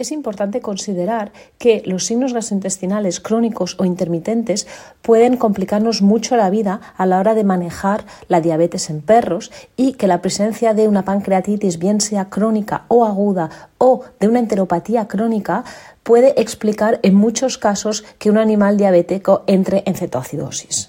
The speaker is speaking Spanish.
Es importante considerar que los signos gastrointestinales crónicos o intermitentes pueden complicarnos mucho la vida a la hora de manejar la diabetes en perros y que la presencia de una pancreatitis, bien sea crónica o aguda, o de una enteropatía crónica, puede explicar en muchos casos que un animal diabético entre en cetoacidosis.